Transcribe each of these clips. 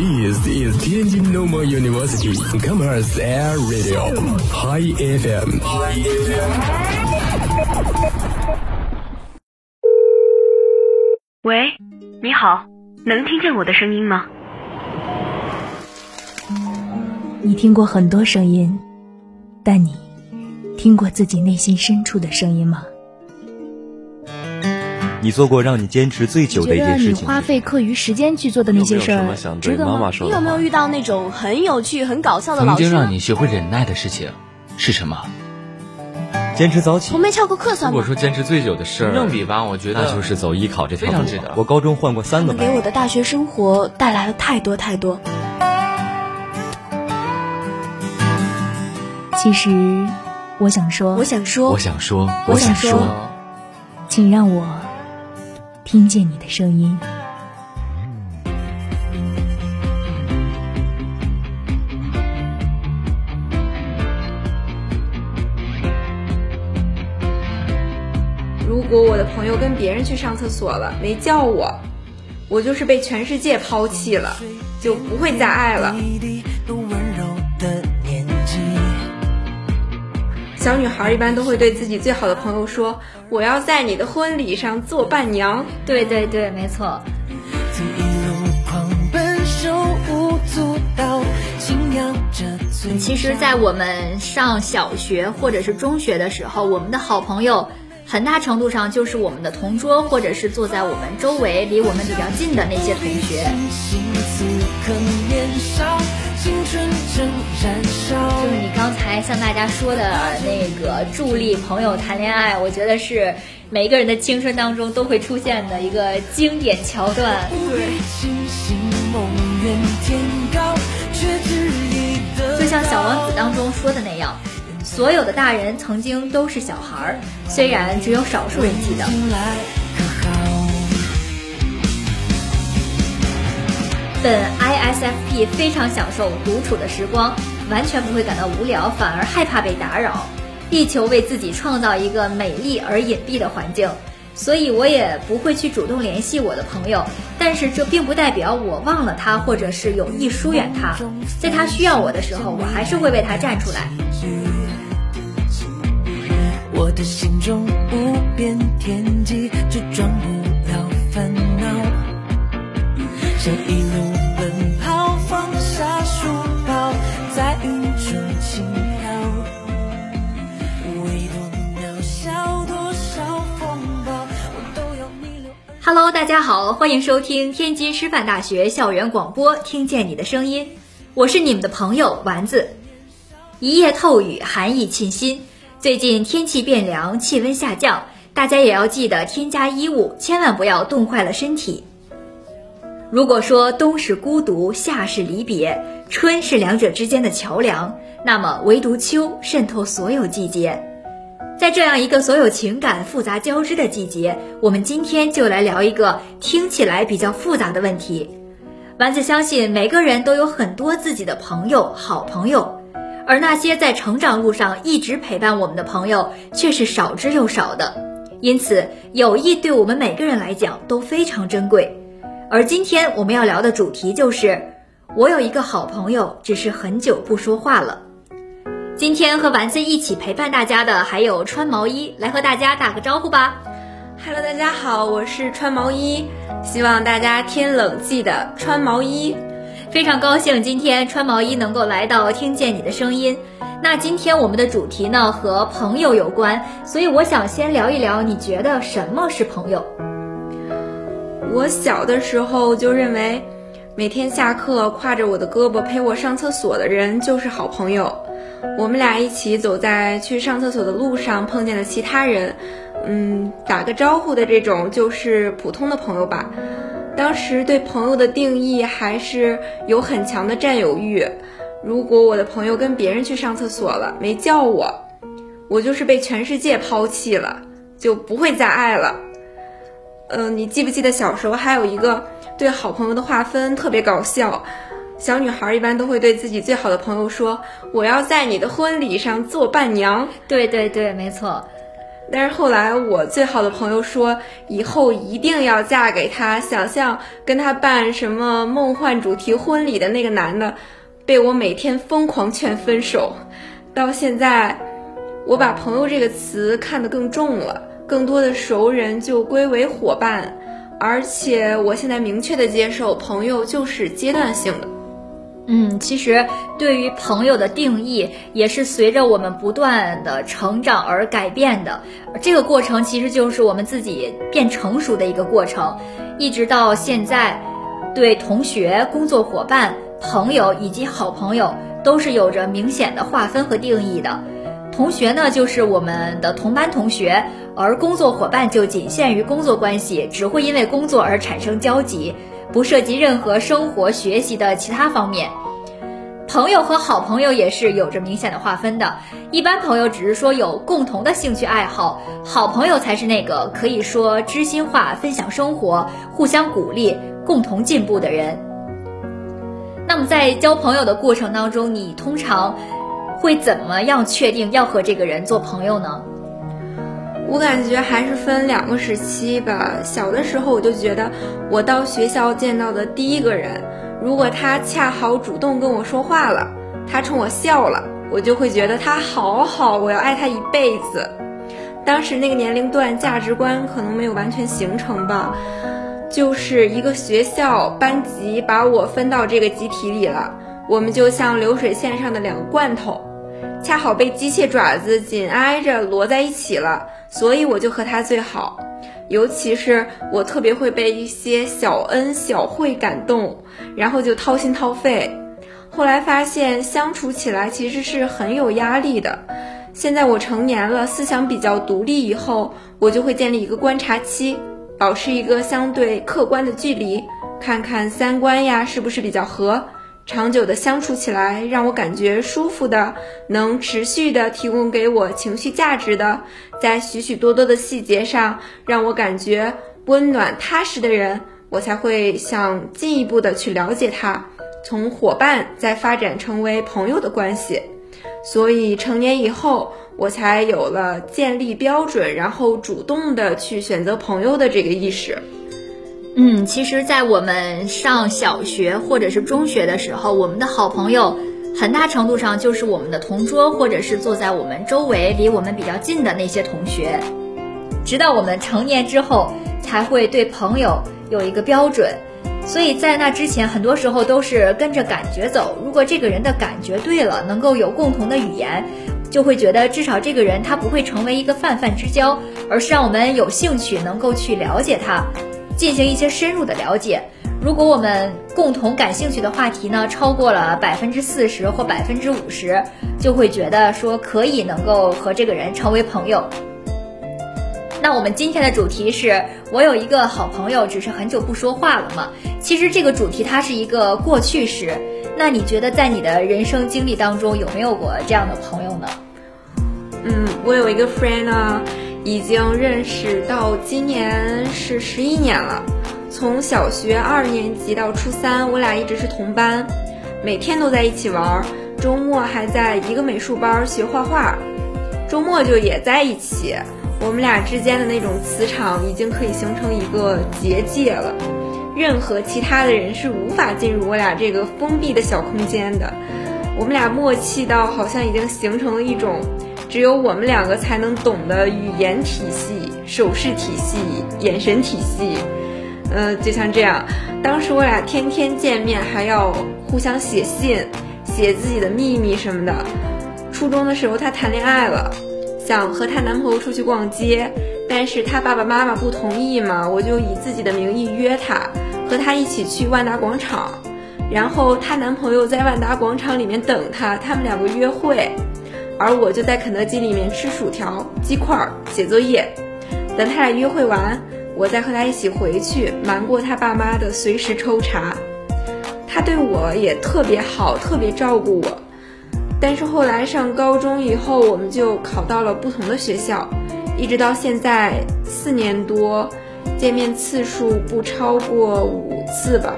This is Tianjin Normal University Commerce Air Radio High FM。喂，你好，能听见我的声音吗？你听过很多声音，但你听过自己内心深处的声音吗？你做过让你坚持最久的一件事情？你花费课余时间去做的那些事儿，值得吗？你有没有遇到那种很有趣、很搞笑的老师？曾经让你学会忍耐的事情是什么？坚持早起。我没翘过课算吗？如果说坚持最久的事儿，正比吧，我觉得那就是走艺考这条路。我高中换过三个班。给我的大学生活带来了太多太多。其实，我想说，我想说，我想说，我想说，请让我。听见你的声音。如果我的朋友跟别人去上厕所了，没叫我，我就是被全世界抛弃了，就不会再爱了。小女孩一般都会对自己最好的朋友说：“我要在你的婚礼上做伴娘。”对对对，没错。其实，在我们上小学或者是中学的时候，我们的好朋友很大程度上就是我们的同桌，或者是坐在我们周围、离我们比较近的那些同学。就是你刚才向大家说的那个助力朋友谈恋爱，我觉得是每一个人的青春当中都会出现的一个经典桥段。对。就像小王子当中说的那样，所有的大人曾经都是小孩儿，虽然只有少数人记得。本 ISFP 非常享受独处的时光，完全不会感到无聊，反而害怕被打扰，力求为自己创造一个美丽而隐蔽的环境。所以我也不会去主动联系我的朋友，但是这并不代表我忘了他，或者是有意疏远他。在他需要我的时候，我还是会为他站出来。我的心中无边天际，却装不了烦恼，像一路。Hello，大家好，欢迎收听天津师范大学校园广播，听见你的声音，我是你们的朋友丸子。一夜透雨，寒意沁心。最近天气变凉，气温下降，大家也要记得添加衣物，千万不要冻坏了身体。如果说冬是孤独，夏是离别，春是两者之间的桥梁，那么唯独秋渗透所有季节。在这样一个所有情感复杂交织的季节，我们今天就来聊一个听起来比较复杂的问题。丸子相信每个人都有很多自己的朋友、好朋友，而那些在成长路上一直陪伴我们的朋友却是少之又少的。因此，友谊对我们每个人来讲都非常珍贵。而今天我们要聊的主题就是，我有一个好朋友，只是很久不说话了。今天和丸子一起陪伴大家的还有穿毛衣，来和大家打个招呼吧。Hello，大家好，我是穿毛衣，希望大家天冷记得穿毛衣。非常高兴今天穿毛衣能够来到听见你的声音。那今天我们的主题呢和朋友有关，所以我想先聊一聊，你觉得什么是朋友？我小的时候就认为，每天下课挎着我的胳膊陪我上厕所的人就是好朋友。我们俩一起走在去上厕所的路上，碰见了其他人，嗯，打个招呼的这种就是普通的朋友吧。当时对朋友的定义还是有很强的占有欲。如果我的朋友跟别人去上厕所了，没叫我，我就是被全世界抛弃了，就不会再爱了。嗯，你记不记得小时候还有一个对好朋友的划分特别搞笑？小女孩一般都会对自己最好的朋友说：“我要在你的婚礼上做伴娘。”对对对，没错。但是后来我最好的朋友说，以后一定要嫁给他，想象跟他办什么梦幻主题婚礼的那个男的，被我每天疯狂劝分手。到现在，我把“朋友”这个词看得更重了，更多的熟人就归为伙伴，而且我现在明确的接受，朋友就是阶段性的。嗯，其实对于朋友的定义也是随着我们不断的成长而改变的，这个过程其实就是我们自己变成熟的一个过程。一直到现在，对同学、工作伙伴、朋友以及好朋友都是有着明显的划分和定义的。同学呢，就是我们的同班同学，而工作伙伴就仅限于工作关系，只会因为工作而产生交集。不涉及任何生活、学习的其他方面。朋友和好朋友也是有着明显的划分的。一般朋友只是说有共同的兴趣爱好，好朋友才是那个可以说知心话、分享生活、互相鼓励、共同进步的人。那么在交朋友的过程当中，你通常会怎么样确定要和这个人做朋友呢？我感觉还是分两个时期吧。小的时候，我就觉得我到学校见到的第一个人，如果他恰好主动跟我说话了，他冲我笑了，我就会觉得他好好，我要爱他一辈子。当时那个年龄段价值观可能没有完全形成吧，就是一个学校班级把我分到这个集体里了，我们就像流水线上的两个罐头。恰好被机械爪子紧挨着摞在一起了，所以我就和他最好。尤其是我特别会被一些小恩小惠感动，然后就掏心掏肺。后来发现相处起来其实是很有压力的。现在我成年了，思想比较独立以后，我就会建立一个观察期，保持一个相对客观的距离，看看三观呀是不是比较合。长久的相处起来，让我感觉舒服的，能持续的提供给我情绪价值的，在许许多多的细节上让我感觉温暖踏实的人，我才会想进一步的去了解他，从伙伴再发展成为朋友的关系。所以成年以后，我才有了建立标准，然后主动的去选择朋友的这个意识。嗯，其实，在我们上小学或者是中学的时候，我们的好朋友，很大程度上就是我们的同桌，或者是坐在我们周围、离我们比较近的那些同学。直到我们成年之后，才会对朋友有一个标准。所以在那之前，很多时候都是跟着感觉走。如果这个人的感觉对了，能够有共同的语言，就会觉得至少这个人他不会成为一个泛泛之交，而是让我们有兴趣能够去了解他。进行一些深入的了解。如果我们共同感兴趣的话题呢，超过了百分之四十或百分之五十，就会觉得说可以能够和这个人成为朋友。那我们今天的主题是我有一个好朋友，只是很久不说话了嘛。其实这个主题它是一个过去式。那你觉得在你的人生经历当中有没有过这样的朋友呢？嗯，我有一个 friend 呢。已经认识到今年是十一年了，从小学二年级到初三，我俩一直是同班，每天都在一起玩，周末还在一个美术班学画画，周末就也在一起。我们俩之间的那种磁场已经可以形成一个结界了，任何其他的人是无法进入我俩这个封闭的小空间的。我们俩默契到好像已经形成了一种。只有我们两个才能懂的语言体系、手势体系、眼神体系，嗯，就像这样。当时我俩天天见面，还要互相写信，写自己的秘密什么的。初中的时候，她谈恋爱了，想和她男朋友出去逛街，但是她爸爸妈妈不同意嘛，我就以自己的名义约她，和她一起去万达广场，然后她男朋友在万达广场里面等她，他们两个约会。而我就在肯德基里面吃薯条、鸡块、写作业，等他俩约会完，我再和他一起回去，瞒过他爸妈的随时抽查。他对我也特别好，特别照顾我。但是后来上高中以后，我们就考到了不同的学校，一直到现在四年多，见面次数不超过五次吧。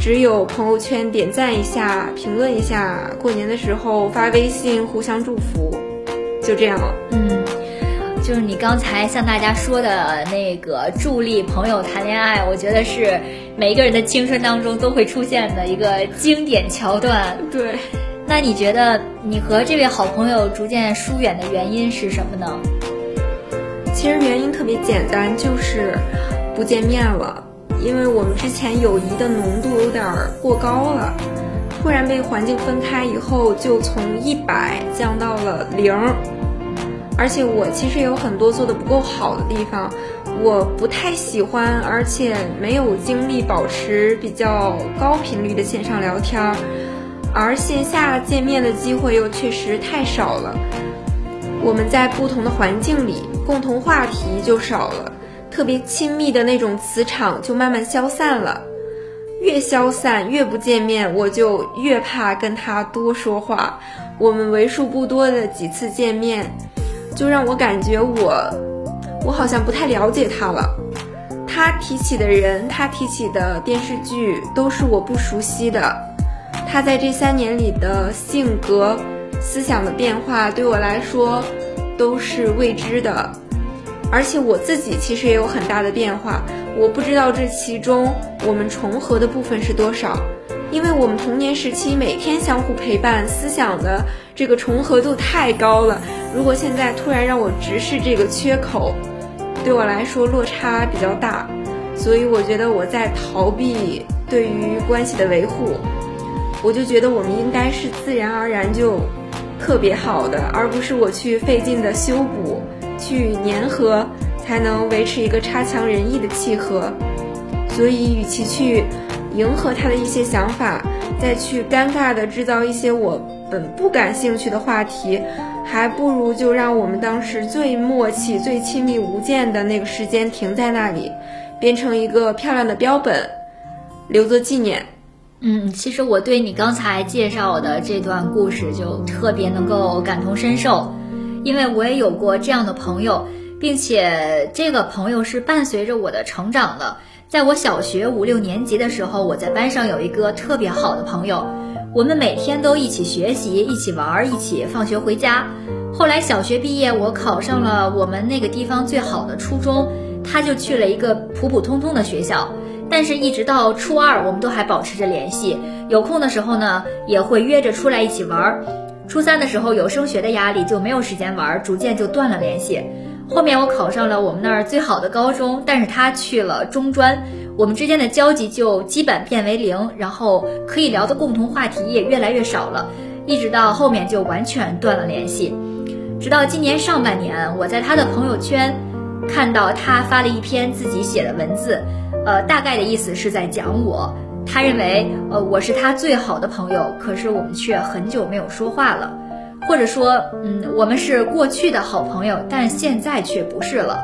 只有朋友圈点赞一下，评论一下，过年的时候发微信互相祝福，就这样了。嗯，就是你刚才向大家说的那个助力朋友谈恋爱，我觉得是每一个人的青春当中都会出现的一个经典桥段。对，那你觉得你和这位好朋友逐渐疏远的原因是什么呢？其实原因特别简单，就是不见面了。因为我们之前友谊的浓度有点过高了，突然被环境分开以后，就从一百降到了零。而且我其实有很多做的不够好的地方，我不太喜欢，而且没有精力保持比较高频率的线上聊天，而线下见面的机会又确实太少了。我们在不同的环境里，共同话题就少了。特别亲密的那种磁场就慢慢消散了，越消散越不见面，我就越怕跟他多说话。我们为数不多的几次见面，就让我感觉我，我好像不太了解他了。他提起的人，他提起的电视剧，都是我不熟悉的。他在这三年里的性格、思想的变化，对我来说都是未知的。而且我自己其实也有很大的变化，我不知道这其中我们重合的部分是多少，因为我们童年时期每天相互陪伴，思想的这个重合度太高了。如果现在突然让我直视这个缺口，对我来说落差比较大，所以我觉得我在逃避对于关系的维护。我就觉得我们应该是自然而然就特别好的，而不是我去费劲的修补。去粘合，才能维持一个差强人意的契合。所以，与其去迎合他的一些想法，再去尴尬的制造一些我本不感兴趣的话题，还不如就让我们当时最默契、最亲密无间的那个时间停在那里，变成一个漂亮的标本，留作纪念。嗯，其实我对你刚才介绍的这段故事就特别能够感同身受。因为我也有过这样的朋友，并且这个朋友是伴随着我的成长的。在我小学五六年级的时候，我在班上有一个特别好的朋友，我们每天都一起学习，一起玩，一起放学回家。后来小学毕业，我考上了我们那个地方最好的初中，他就去了一个普普通通的学校。但是，一直到初二，我们都还保持着联系，有空的时候呢，也会约着出来一起玩。初三的时候有升学的压力，就没有时间玩，逐渐就断了联系。后面我考上了我们那儿最好的高中，但是他去了中专，我们之间的交集就基本变为零，然后可以聊的共同话题也越来越少了，一直到后面就完全断了联系。直到今年上半年，我在他的朋友圈看到他发了一篇自己写的文字，呃，大概的意思是在讲我。他认为，呃，我是他最好的朋友，可是我们却很久没有说话了，或者说，嗯，我们是过去的好朋友，但现在却不是了。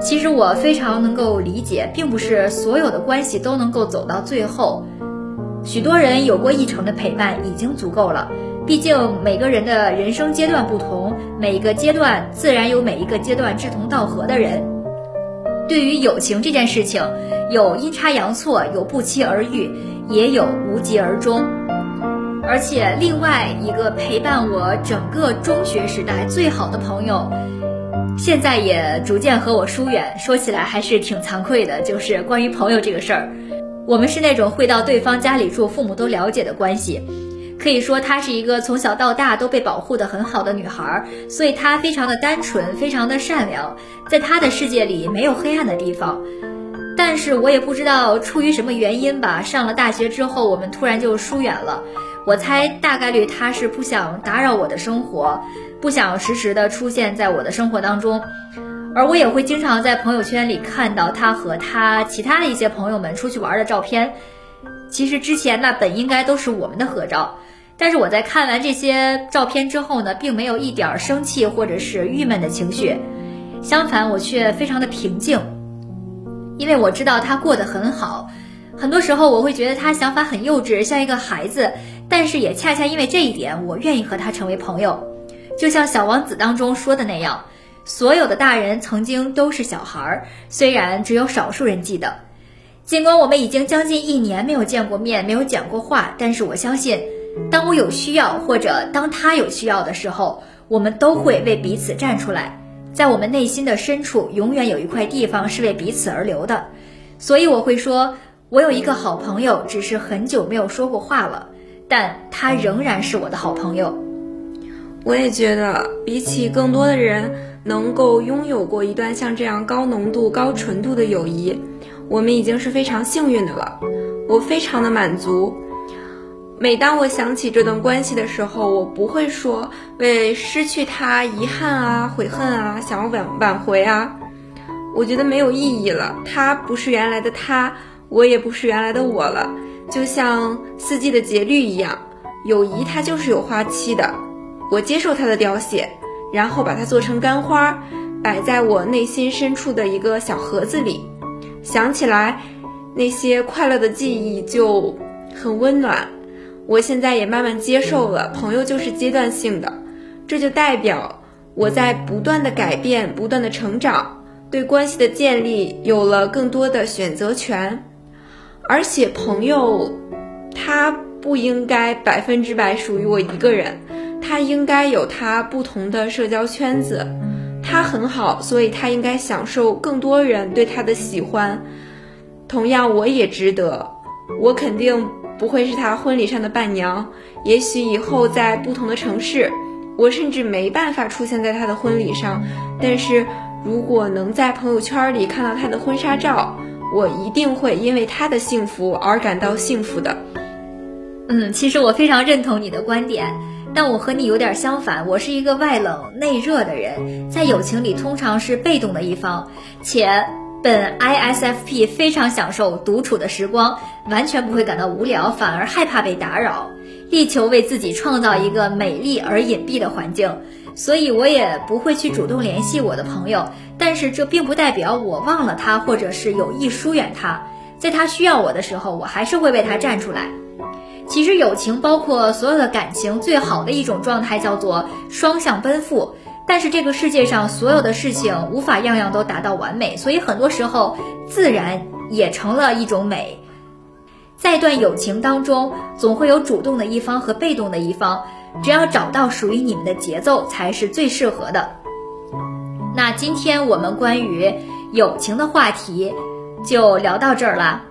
其实我非常能够理解，并不是所有的关系都能够走到最后，许多人有过一程的陪伴已经足够了。毕竟每个人的人生阶段不同，每一个阶段自然有每一个阶段志同道合的人。对于友情这件事情，有阴差阳错，有不期而遇，也有无疾而终。而且另外一个陪伴我整个中学时代最好的朋友，现在也逐渐和我疏远。说起来还是挺惭愧的，就是关于朋友这个事儿，我们是那种会到对方家里住，父母都了解的关系。可以说，她是一个从小到大都被保护的很好的女孩，所以她非常的单纯，非常的善良，在她的世界里没有黑暗的地方。但是我也不知道出于什么原因吧，上了大学之后，我们突然就疏远了。我猜大概率她是不想打扰我的生活，不想时时的出现在我的生活当中，而我也会经常在朋友圈里看到她和她其他的一些朋友们出去玩的照片。其实之前那本应该都是我们的合照。但是我在看完这些照片之后呢，并没有一点生气或者是郁闷的情绪，相反，我却非常的平静，因为我知道他过得很好。很多时候我会觉得他想法很幼稚，像一个孩子，但是也恰恰因为这一点，我愿意和他成为朋友。就像《小王子》当中说的那样，所有的大人曾经都是小孩儿，虽然只有少数人记得。尽管我们已经将近一年没有见过面，没有讲过话，但是我相信。当我有需要，或者当他有需要的时候，我们都会为彼此站出来。在我们内心的深处，永远有一块地方是为彼此而留的。所以我会说，我有一个好朋友，只是很久没有说过话了，但他仍然是我的好朋友。我也觉得，比起更多的人能够拥有过一段像这样高浓度、高纯度的友谊，我们已经是非常幸运的了。我非常的满足。每当我想起这段关系的时候，我不会说为失去他遗憾啊、悔恨啊、想要挽挽回啊。我觉得没有意义了。他不是原来的他，我也不是原来的我了。就像四季的节律一样，友谊它就是有花期的。我接受它的凋谢，然后把它做成干花，摆在我内心深处的一个小盒子里。想起来，那些快乐的记忆就很温暖。我现在也慢慢接受了，朋友就是阶段性的，这就代表我在不断的改变，不断的成长，对关系的建立有了更多的选择权。而且，朋友他不应该百分之百属于我一个人。他应该有他不同的社交圈子，他很好，所以他应该享受更多人对他的喜欢。同样，我也值得。我肯定不会是他婚礼上的伴娘，也许以后在不同的城市，我甚至没办法出现在他的婚礼上。但是如果能在朋友圈里看到他的婚纱照，我一定会因为他的幸福而感到幸福的。嗯，其实我非常认同你的观点。但我和你有点相反，我是一个外冷内热的人，在友情里通常是被动的一方，且本 ISFP 非常享受独处的时光，完全不会感到无聊，反而害怕被打扰，力求为自己创造一个美丽而隐蔽的环境，所以我也不会去主动联系我的朋友，但是这并不代表我忘了他，或者是有意疏远他，在他需要我的时候，我还是会为他站出来。其实友情包括所有的感情，最好的一种状态叫做双向奔赴。但是这个世界上所有的事情无法样样都达到完美，所以很多时候自然也成了一种美。在一段友情当中，总会有主动的一方和被动的一方，只要找到属于你们的节奏，才是最适合的。那今天我们关于友情的话题就聊到这儿了。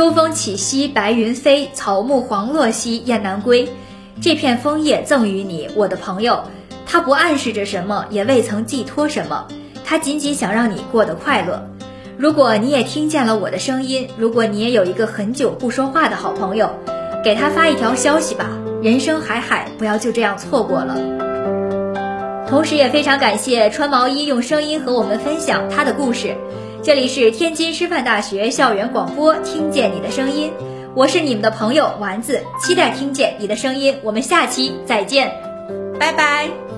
秋风起兮白云飞，草木黄落兮雁南归。这片枫叶赠予你，我的朋友。它不暗示着什么，也未曾寄托什么，它仅仅想让你过得快乐。如果你也听见了我的声音，如果你也有一个很久不说话的好朋友，给他发一条消息吧。人生海海，不要就这样错过了。同时，也非常感谢穿毛衣用声音和我们分享他的故事。这里是天津师范大学校园广播，听见你的声音，我是你们的朋友丸子，期待听见你的声音，我们下期再见，拜拜。